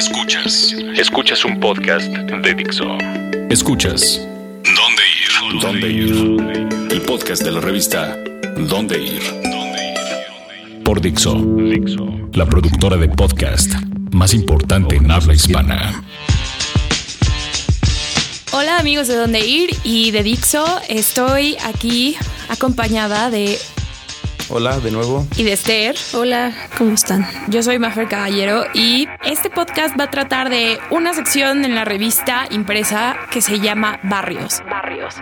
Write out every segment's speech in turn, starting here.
Escuchas. Escuchas un podcast de Dixo. Escuchas. ¿Dónde ir? ¿Dónde ir? El podcast de la revista ¿Dónde ir? Por Dixo. La productora de podcast más importante en habla hispana. Hola amigos de Dónde Ir y de Dixo. Estoy aquí acompañada de Hola, de nuevo. y de Esther. Hola, ¿cómo están? Yo soy Mafer Caballero y este podcast va a tratar de una sección en la revista impresa que se llama Barrios. Barrios.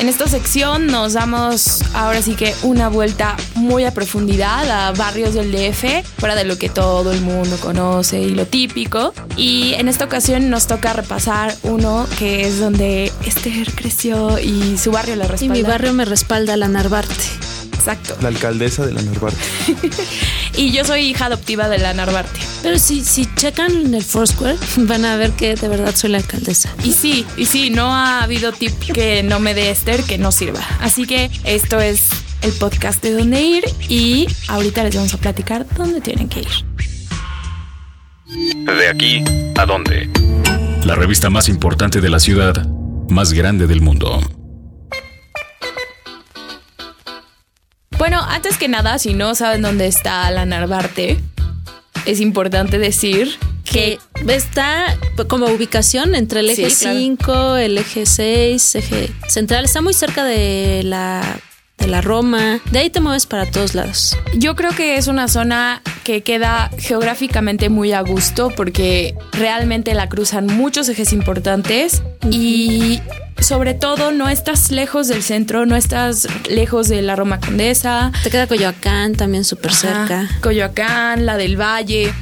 En esta sección nos damos ahora sí que una vuelta muy a profundidad a barrios del DF, fuera de lo que todo el mundo conoce y lo típico. Y en esta ocasión nos toca repasar uno que es donde Esther creció y su barrio la Y respalda. mi barrio me respalda la Narvarte. Exacto. La alcaldesa de la Narvarte. Y yo soy hija adoptiva de la Narvarte. Pero si, si checan en el Foursquare, van a ver que de verdad soy la alcaldesa. Y sí, y sí, no ha habido tip que no me dé Esther que no sirva. Así que esto es el podcast de dónde ir y ahorita les vamos a platicar dónde tienen que ir. De aquí a dónde. La revista más importante de la ciudad, más grande del mundo. Bueno, antes que nada, si no saben dónde está la Narvarte, es importante decir Que está como ubicación entre el eje Sí, claro. 5, el eje 6, eje central. Está muy cerca de la, de la Roma. De ahí te mueves para todos lados. yo creo que es una zona que queda geográficamente muy a gusto porque realmente la cruzan muchos ejes importantes y sobre todo no estás lejos del centro, no estás lejos de la Roma Condesa, Te queda Coyoacán también súper cerca. Coyoacán, la del Valle.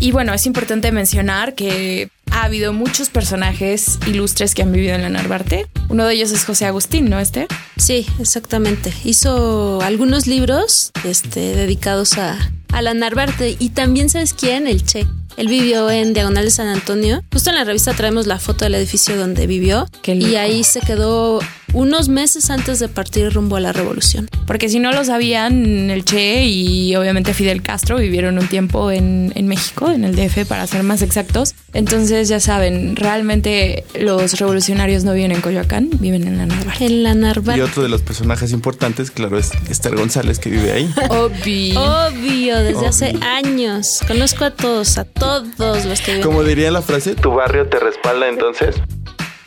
Y bueno, es importante mencionar que ha habido muchos personajes ilustres que han vivido en la Narvarte. Uno de ellos es José Agustín, ¿no, Esther? Sí, exactamente. Hizo algunos libros este, dedicados a, a la Narvarte. Y también, ¿sabes quién? El Che. Él vivió en Diagonal de San Antonio. Justo en la revista traemos la foto del edificio donde vivió. Y ahí se quedó unos meses antes de partir rumbo a la revolución. Porque si no lo sabían, el Che y obviamente Fidel Castro vivieron un tiempo en, en México, en el DF para ser más exactos. Entonces ya saben, realmente los revolucionarios no viven en Coyoacán, viven en la Narvarte. En la Y Narvarte. otro de los personajes importantes, claro, es Esther González, que vive ahí. Obvio. Obvio, desde hace años. Conozco a todos, a todos los que viven. Como diría la frase, ¿tu barrio te respalda entonces?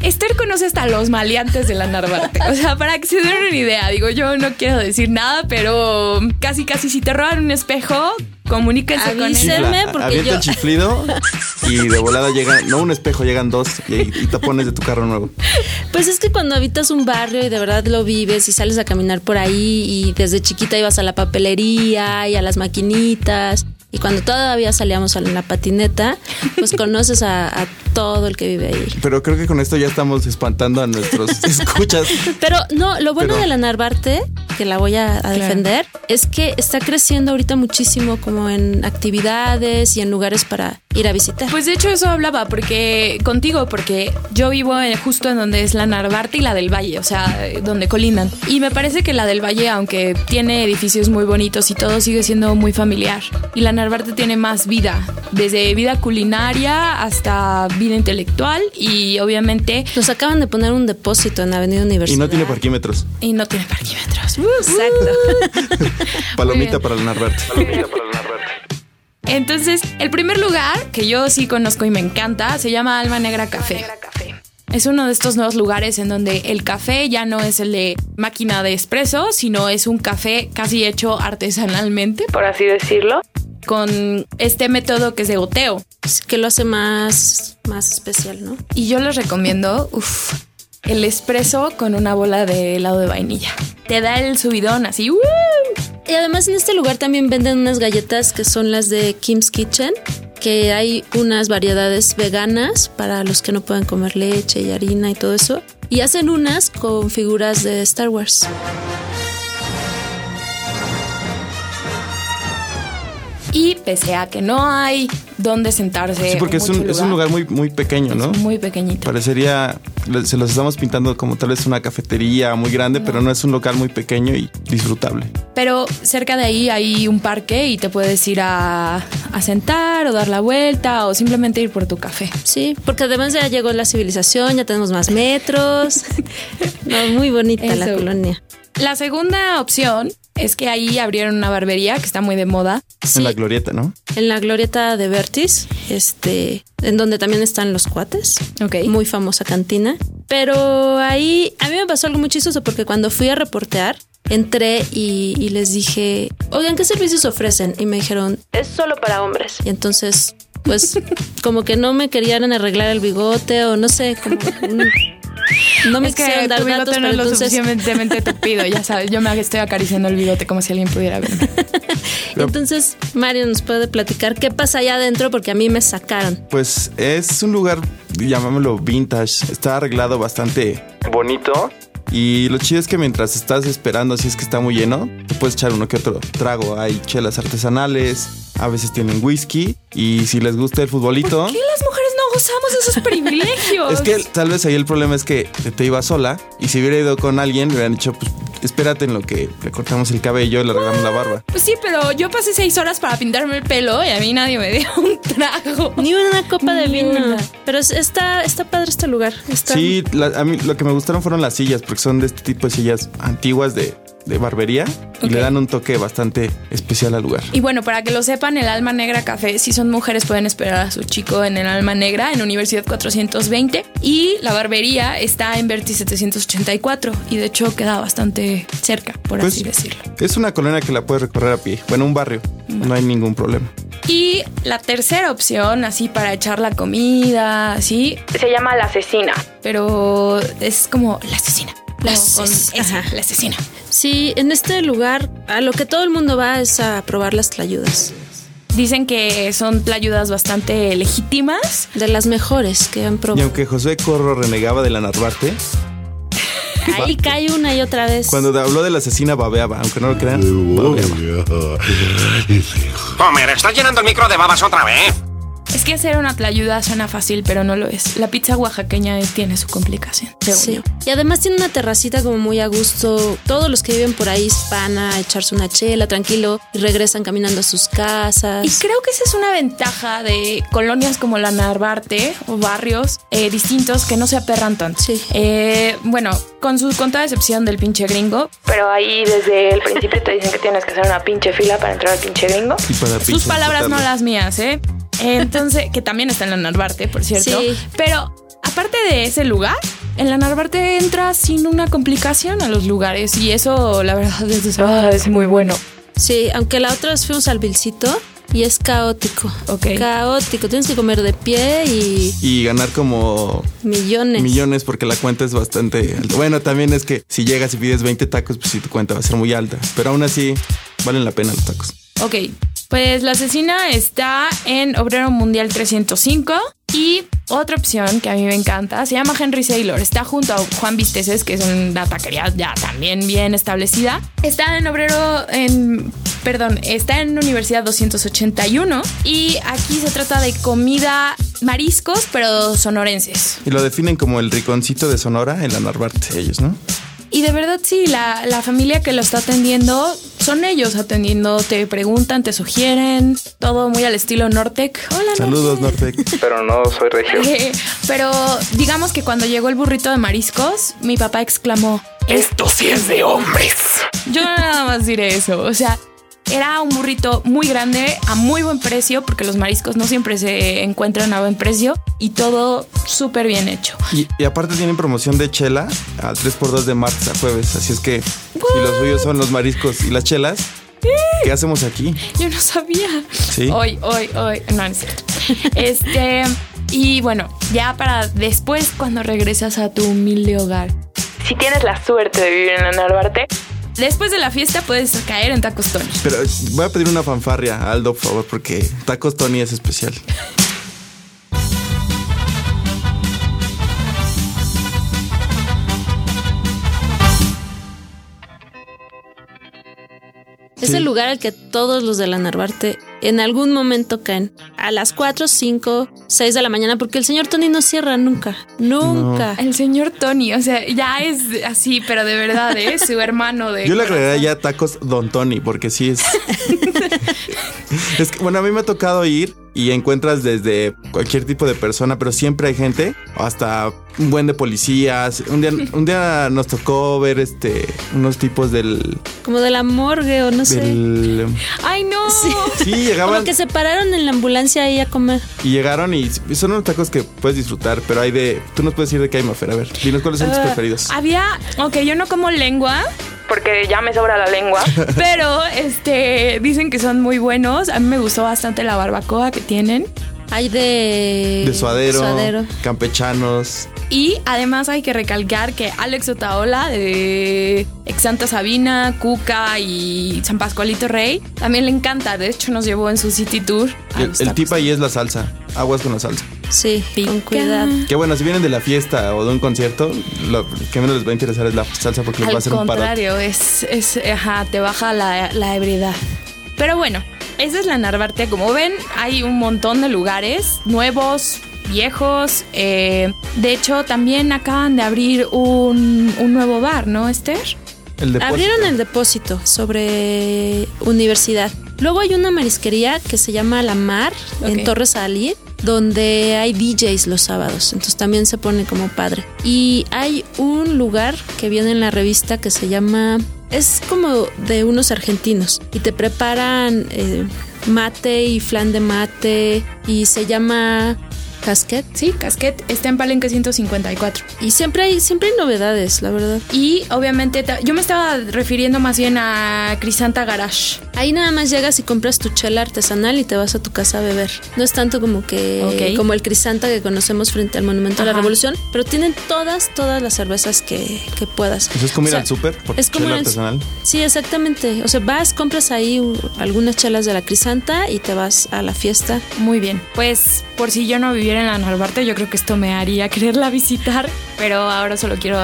Esther conoce hasta los maleantes de la Narvarte. O sea, para que se den una idea, digo, yo no quiero decir nada, pero casi, casi si te roban un espejo, comuníquense con él. Porque avienta yo- el chiflido y de volada llega, no un espejo, llegan dos y, y tapones de tu carro nuevo. Pues es que cuando habitas un barrio y de verdad lo vives y sales a caminar por ahí y desde chiquita ibas a la papelería y a las maquinitas y cuando todavía salíamos en la patineta, pues conoces a, a todo el que vive ahí. Pero creo que con esto ya estamos espantando a nuestros escuchas. Pero no, lo bueno Pero- de la Narvarte, que la voy a, a defender, es que está creciendo ahorita muchísimo como en actividades y en lugares para ir a visitar. Pues de hecho eso hablaba porque contigo, porque yo vivo en- justo en donde es la Narvarte y la del Valle, o sea, eh, donde colindan. Y me parece que la del Valle, aunque tiene edificios muy bonitos y todo, sigue siendo muy familiar. Y la Narvarte tiene más vida, desde vida culinaria hasta vida intelectual y obviamente Nos acaban de poner un depósito en Avenida Y Universidad. no tiene parquímetros. y no tiene parquímetros. Exacto. Palomita bien. para la Narvarte. Entonces, el primer lugar que yo sí conozco y me encanta se llama Alma Negra Café. Es uno de estos nuevos lugares en donde el café ya no es el de máquina de espresso, sino es un café casi hecho artesanalmente, por así decirlo, con este método que es de goteo. que lo hace más, más especial, ¿no? Y yo les recomiendo, uff, el espresso con una bola de helado de vainilla. Te da el subidón así, ¡uh! Y además en este lugar también venden unas galletas que son las de Kim's Kitchen, que hay unas variedades veganas para los que no pueden comer leche y harina y todo eso. Y hacen unas con figuras de Star Wars. Y pese a que no hay dónde sentarse. Sí, porque es un, es un lugar muy, muy pequeño, ¿no? es muy pequeñito. Parecería, se los estamos pintando como tal vez una cafetería muy grande, pero no es un local muy pequeño y disfrutable. Pero cerca de ahí hay un parque y te puedes ir a, a sentar o dar la vuelta o simplemente ir por tu café. Sí, porque además ya llegó la civilización, ya tenemos más metros. No, muy bonita la colonia. La segunda opción es que ahí abrieron una barbería que está muy de moda. Sí, En la glorieta, ¿no? en la glorieta de Vertis, este, en donde también están los cuates. Ok. Muy famosa cantina. Pero ahí a mí me pasó algo muy chistoso porque cuando fui a reportear, entré y, y les dije, oigan, ¿qué servicios ofrecen? Y me dijeron, es solo para hombres. Y entonces, pues, como que no me querían arreglar el bigote o no sé, como... No me es que quisieron dar tu bigote datos, no pero es lo entonces... suficientemente tupido, ya sabes. Yo me estoy acariciando el bigote como si alguien pudiera ver. Entonces, Mario nos puede platicar qué pasa allá adentro porque a mí me sacaron. Pues es un lugar, llamámoslo vintage, está arreglado bastante bonito. Y lo chido es que mientras estás esperando, si es que está muy lleno, te puedes echar uno que otro trago. Hay chelas artesanales, a veces tienen whisky. Y si les gusta el futbolito, ¿Qué las mujeres no gozamos de esos privilegios? es que tal vez ahí el problema es que te ibas sola. Y si hubiera ido con alguien, le hubieran dicho, pues espérate en lo que le cortamos el cabello y le arreglamos la barba. Pues sí, pero yo pasé seis horas para pintarme el pelo y a mí nadie me dio un trago. Ni una copa de Ni vino. una. Pero es- está, está padre este lugar. Está, Sí, la- a mí lo que me gustaron fueron las sillas, porque son de este tipo de sillas antiguas de, de barbería y le dan un toque bastante especial al lugar. Y bueno, para que lo sepan, el Alma Negra Café, si son mujeres pueden esperar a su chico en el Alma Negra, en Universidad 420. Y la barbería está en Verti 784 y de hecho queda bastante cerca, por Pues- así decirlo. Es una colonia que la puedes recorrer a pie. Bueno, un barrio. No hay ningún problema. Y la tercera opción, así para echar la comida, así, se llama la asesina, pero es como la asesina. La ases- esa, asesina. Sí, en este lugar a lo que todo el mundo va es a probar las tlayudas. Dicen que son tlayudas bastante legítimas. De las mejores que han Y probado. aunque José Corro renegaba de la Narvarte, Ahí cae una y otra vez. cuando habló de la asesina babeaba, aunque no lo crean, babeaba. Homer, ¿estás llenando el micro de babas otra vez? Es que hacer una tlayuda suena fácil, pero no lo es. La pizza oaxaqueña tiene su complicación. según Sí. yo. Y además tiene una terracita como muy a gusto. Todos los que viven por ahí van a echarse una chela tranquilo y regresan caminando a sus casas. Y creo que esa es una ventaja de colonias como la Narvarte o barrios eh, distintos que no se aperran tanto. Sí. Eh, bueno, con su con toda excepción del pinche gringo. Pero ahí desde el principio te dicen que tienes que hacer una pinche fila para entrar al pinche gringo. Y para Sus palabras, no las mías, ¿eh? Entonces, que también está en la Narvarte, por cierto. Sí. Pero aparte de ese lugar, en la Narvarte entras sin una complicación a los lugares y eso, la verdad, es, ah, es muy bueno. Sí, aunque la otra vez fuimos al Vilcito y es caótico. Ok. Caótico. Tienes que comer de pie y Y ganar como millones. millones porque la cuenta es bastante alta. Bueno, también es que si llegas y pides 20 tacos, pues sí, tu cuenta va a ser muy alta. Pero aún así, valen la pena los tacos. Ok, pues la asesina está en Obrero Mundial 305 y otra opción que a mí me encanta se llama Henry Saylor. Está junto a Juan Visteces, que es una taquería ya también bien establecida. Está en Obrero, en, perdón, está en Universidad 281 y aquí se trata de comida mariscos, pero sonorenses. Y lo definen como el riconcito de Sonora en la Narvarte, ellos, ¿no? Y de verdad sí, la, la familia que lo está atendiendo son ellos atendiendo, te preguntan, te sugieren, todo muy al estilo Nortec. Hola, Saludos, Nortec. Nortec. Pero no soy regio. Eh, Pero digamos que cuando llegó el burrito de mariscos, mi papá exclamó, Esto sí es de hombres. yo nada más diré eso, o sea... Era un burrito muy grande, a muy buen precio, porque los mariscos no siempre se encuentran a buen precio y todo súper bien hecho. Y, y aparte tienen promoción de chela al 3x2 de martes a jueves. Así es que si los suyos son los mariscos y las chelas, ¿qué hacemos aquí? Yo no sabía. Sí. Hoy, hoy, hoy. No, no es cierto. Este. Y bueno, ya para después, cuando regresas a tu humilde hogar. Si tienes la suerte de vivir en la Narvarte, después de la fiesta puedes caer en Tacos Tony. Pero eh, voy a pedir una fanfarria Aldo, por favor, porque Tacos Tony es especial. Es Sí. el lugar al que todos los de la Narvarte en algún momento caen. A las 4, 5, 6 de la mañana, porque el señor Tony no cierra nunca. Nunca. El señor Tony, o sea, ya es así, pero de verdad, ¿eh? Su hermano de. Yo le agregaría ya tacos Don Tony, porque sí es. es que, bueno, a mí me ha tocado ir y encuentras desde cualquier tipo de persona, pero siempre hay gente, hasta un buen de policías. Un día, un día nos tocó ver este unos tipos del. Como de la morgue o no sé. ¡Ay, no! sí, llegaban. Como que se pararon en la ambulancia ahí a comer. Y llegaron y son unos tacos que puedes disfrutar, pero hay de. Tú nos puedes decir de qué hay, Mafer. A ver, dinos cuáles son tus Ah, preferidos. Había, ok, yo no como lengua porque ya me sobra la lengua, pero este dicen que son muy buenos. A mí me gustó bastante la barbacoa que tienen Hay de. De suadero, Suadero. campechanos. y además hay que recalcar que Alex Otaola de Ex Santa Sabina, Cuca y San Pascualito Rey también le encanta. De hecho nos llevó en su City Tour. El, el tip ahí es la salsa. Aguas con la salsa. Sí, con Pica. cuidado. Que bueno, si vienen de la fiesta o de un concierto, lo que menos les va a interesar es la salsa porque les va a Al hacer un parote. contrario, es, es, ajá, te baja la, la ebriedad. Pero bueno, esa es la Narvarte. Como ven, hay un montón de lugares nuevos, viejos. eh, de hecho, también acaban de abrir un, un nuevo bar, ¿no, Esther? El depósito. Abrieron el depósito sobre universidad. Luego hay una marisquería que se llama La Mar Ok. en Torres Ali, donde hay DJs los sábados. Entonces también se pone como padre. Y hay un lugar que viene en la revista que se llama. Es como de unos argentinos y te preparan eh, mate y flan de mate y se llama casquet. Sí, Casquet está en Palenque 154. Y siempre hay, siempre hay novedades, la verdad. Y obviamente, yo me estaba refiriendo más bien a Crisanta Garage. Ahí nada más llegas y compras tu chela artesanal y te vas a tu casa a beber. No es tanto como que como el Crisanta que conocemos frente al Monumento a la Ajá. Revolución, pero tienen todas, todas las cervezas que, que puedas. Eso es como O ir sea, al súper por es como chela artesanal. Sí, exactamente. O sea, vas, compras ahí algunas chelas de la Crisanta y te vas a la fiesta. Muy bien. Pues por si yo no viviera en la Narvarte, yo creo que esto me haría quererla visitar. Pero ahora solo quiero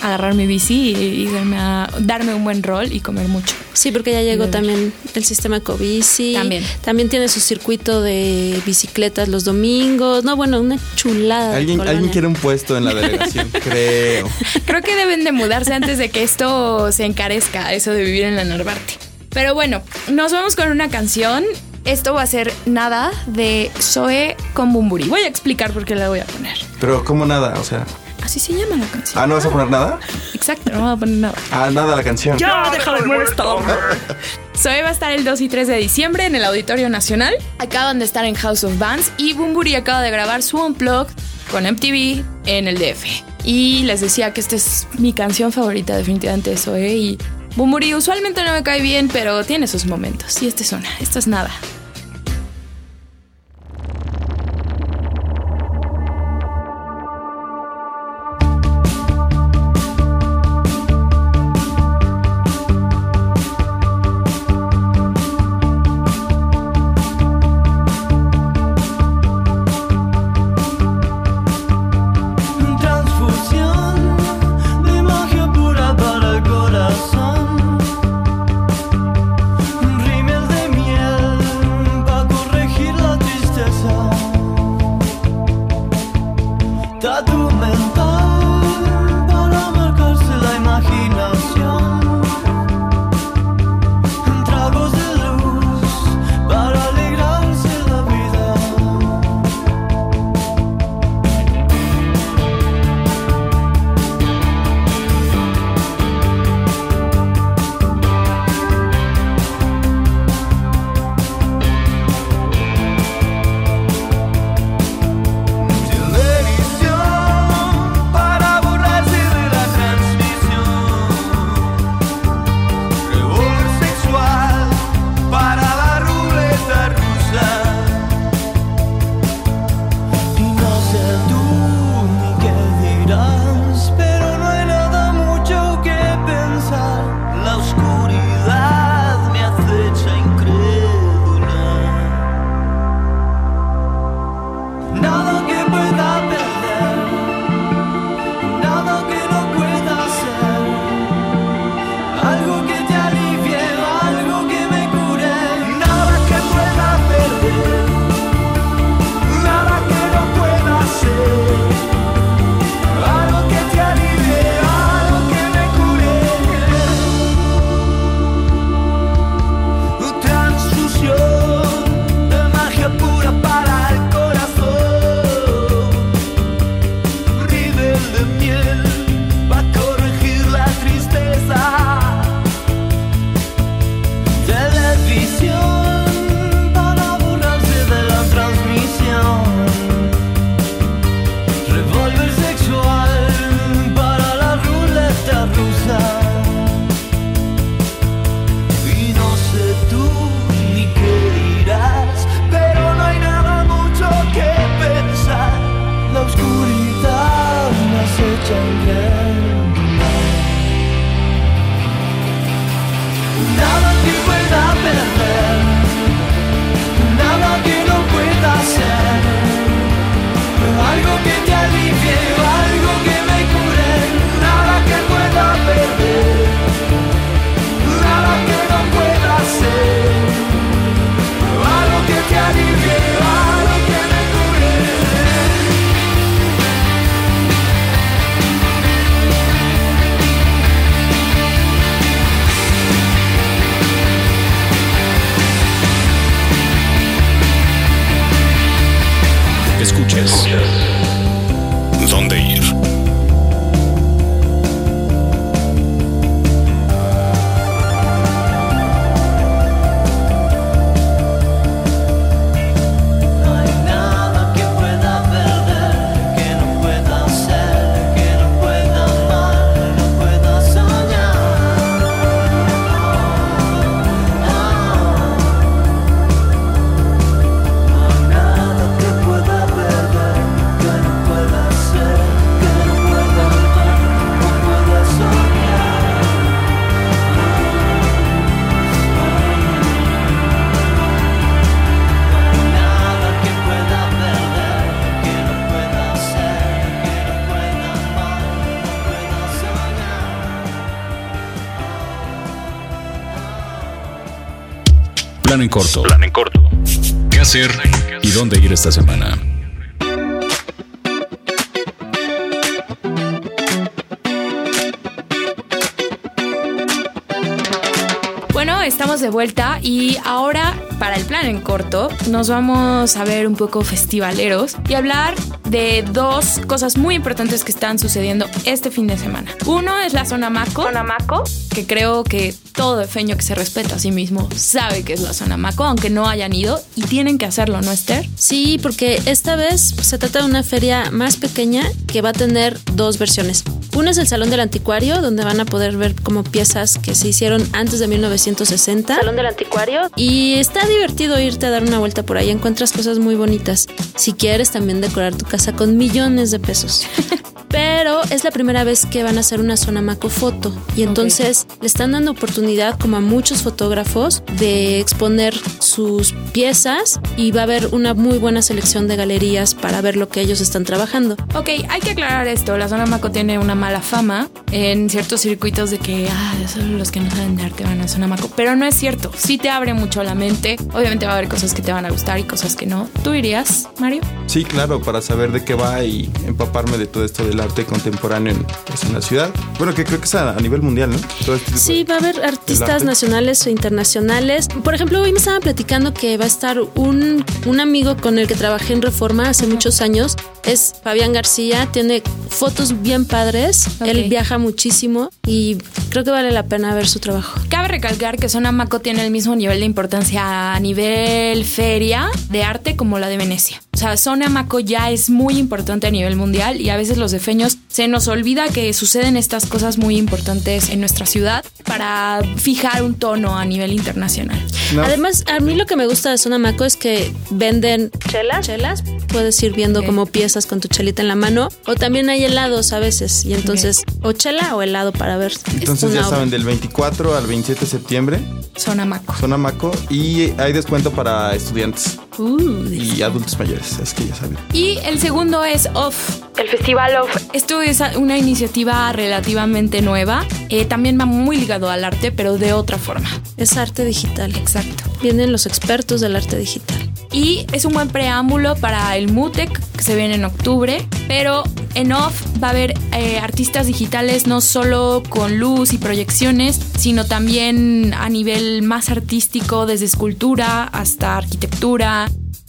agarrar mi bici y, y darme, a- darme un buen rol y comer mucho. Sí, porque ya llegó también el sistema Ecobici. También. También tiene su circuito de bicicletas los domingos. No, bueno, una chulada. ¿Alguien, alguien quiere un puesto en la delegación, creo. Creo que deben de mudarse antes de que esto se encarezca, eso de vivir en la Narvarte. Pero bueno, nos vamos con una canción. Esto va a ser nada de Zoe con Bumburi. Voy a explicar por qué la voy a poner. Pero como nada, o sea. Así se llama la canción. Ah, ¿no vas a poner nada? Exacto, no voy a poner nada. Ah, nada la canción. ¡Ya, deja de molestar! Zoe va a estar el 2 y 3 de diciembre en el Auditorio Nacional. Acaban de estar en House of Bands y Bumburi acaba de grabar su Unplugged con MTV en el DF. Y les decía que esta es mi canción favorita definitivamente de Zoe y Bumburi usualmente no me cae bien, pero tiene sus momentos. Y esta es una, esta es nada. Plan en corto. Plan en corto. ¿Qué hacer y dónde ir esta semana? Bueno, estamos de vuelta y ahora para el plan en corto nos vamos a ver un poco festivaleros y hablar de dos cosas muy importantes que están sucediendo este fin de semana. Uno es la zona Maco, zona Maco, que creo que todo feño que se respeta a sí mismo sabe que es la zona Maco, aunque no hayan ido y tienen que hacerlo, ¿no, Esther? Sí, porque esta vez se trata de una feria más pequeña que va a tener dos versiones. Una es el Salón del Anticuario, donde van a poder ver como piezas que se hicieron antes de 1960. Salón del Anticuario. Y está divertido irte a dar una vuelta por ahí, encuentras cosas muy bonitas. Si quieres también decorar tu casa con millones de pesos. Pero es la primera vez que van a hacer una zona Maco foto y entonces le están dando oportunidad como a muchos fotógrafos de exponer sus piezas y va a haber una muy buena selección de galerías para ver lo que ellos están trabajando. Ok, hay que aclarar esto. La zona Maco tiene una mala fama en ciertos circuitos de que ah, solo los que no saben de arte van a zona Maco. Pero no es cierto. Sí te abre mucho la mente. Obviamente va a haber cosas que te van a gustar y cosas que no. ¿Tú irías, Mario? Sí, claro, para saber de qué va y empaparme de todo esto del arte contemporáneo en, pues, en la ciudad. Bueno, que creo que es a, a nivel mundial, ¿no? Todo este Sí, de- va a haber artistas nacionales o internacionales. Por ejemplo, hoy me estaban platicando que va a estar un, un amigo con el que trabajé en Reforma hace muchos años. Es Fabián García, tiene fotos bien padres. Ok. Él viaja muchísimo y creo que vale la pena ver su trabajo. Cabe recalcar que Zona Maco tiene el mismo nivel de importancia a nivel feria de arte como la de Venecia. O sea, Zona Maco ya es muy importante a nivel mundial y a veces los defeños se nos olvida que suceden estas cosas muy importantes en nuestra ciudad para fijar un tono a nivel internacional. No. Además, a mí lo que me gusta de Zona Maco es que venden chelas. chelas. Puedes ir viendo como piezas con tu chelita en la mano. O también hay helados a veces. Y entonces, o chela o helado para ver. Entonces ya obra. saben, del 24 al 27 de septiembre, Zona Maco. zona Maco, y hay descuento para estudiantes Uh, y adultos mayores, es que ya saben. Y el segundo es OFF, el Festival OFF. Esto es una iniciativa relativamente nueva. Eh, también va muy ligado al arte, pero de otra forma. Es arte digital. Exacto. Vienen los expertos del arte digital. Y es un buen preámbulo para el MUTEC, que se viene en octubre. Pero en OFF va a haber eh, artistas digitales no solo con luz y proyecciones, sino también a nivel más artístico, desde escultura hasta arquitectura.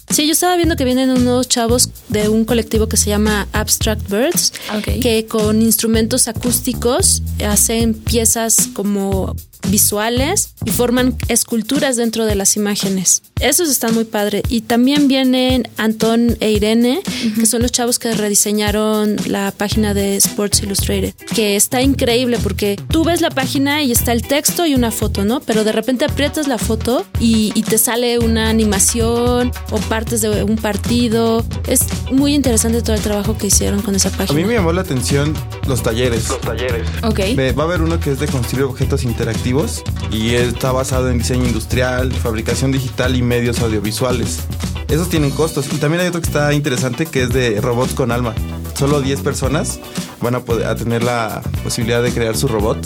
Sí, yo estaba viendo que vienen unos chavos de un colectivo que se llama Abstract Birds, que con instrumentos acústicos hacen piezas como visuales y forman esculturas dentro de las imágenes. Esos están muy padre. Y también vienen Antón e Irene, que son los chavos que rediseñaron la página de Sports Illustrated, que está increíble porque tú ves la página y está el texto y una foto, ¿no? Pero de repente aprietas la foto y, y te sale una animación o partes de un partido. Es muy interesante todo el trabajo que hicieron con esa A página. mí me llamó la atención los talleres. Los talleres. Ok. Va a haber uno que es de construir objetos interactivos y está basado en diseño industrial, fabricación digital y medios audiovisuales. Esos tienen costos. Y también hay otro que está interesante que es de robots con alma. Solo 10 personas van a poder a tener la posibilidad de crear su robot.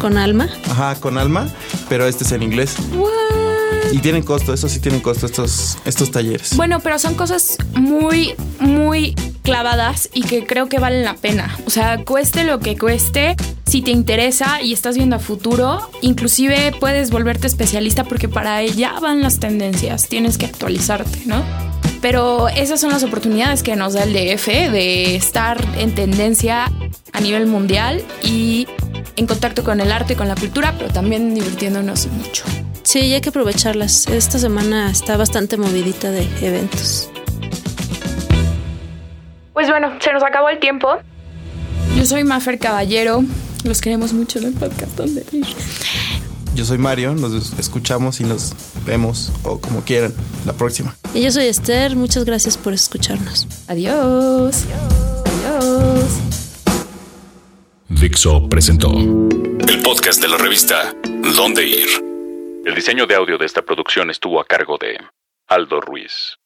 ¿Con alma? Ajá, con alma, pero este es en inglés. Y tienen costo, eso sí tienen costo estos, estos talleres. Bueno, pero son cosas muy, muy clavadas y que creo que valen la pena. O sea, cueste lo que cueste, si te interesa y estás viendo a futuro, inclusive puedes volverte especialista porque para allá van las tendencias, tienes que actualizarte, ¿no? Pero esas son las oportunidades que nos da el DF de estar en tendencia a nivel mundial y en contacto con el arte y con la cultura, pero también divirtiéndonos mucho. Sí, hay que aprovecharlas. Esta semana está bastante movidita de eventos. Pues bueno, se nos acabó el tiempo. Yo soy Mafer Caballero. Los queremos mucho en el podcast donde ir. Yo soy Mario, nos escuchamos y nos vemos o como quieran la próxima. Y yo soy Esther, muchas gracias por escucharnos. Adiós. Adiós. Dixo presentó el podcast de la revista Dónde Ir. El diseño de audio de esta producción estuvo a cargo de Aldo Ruiz.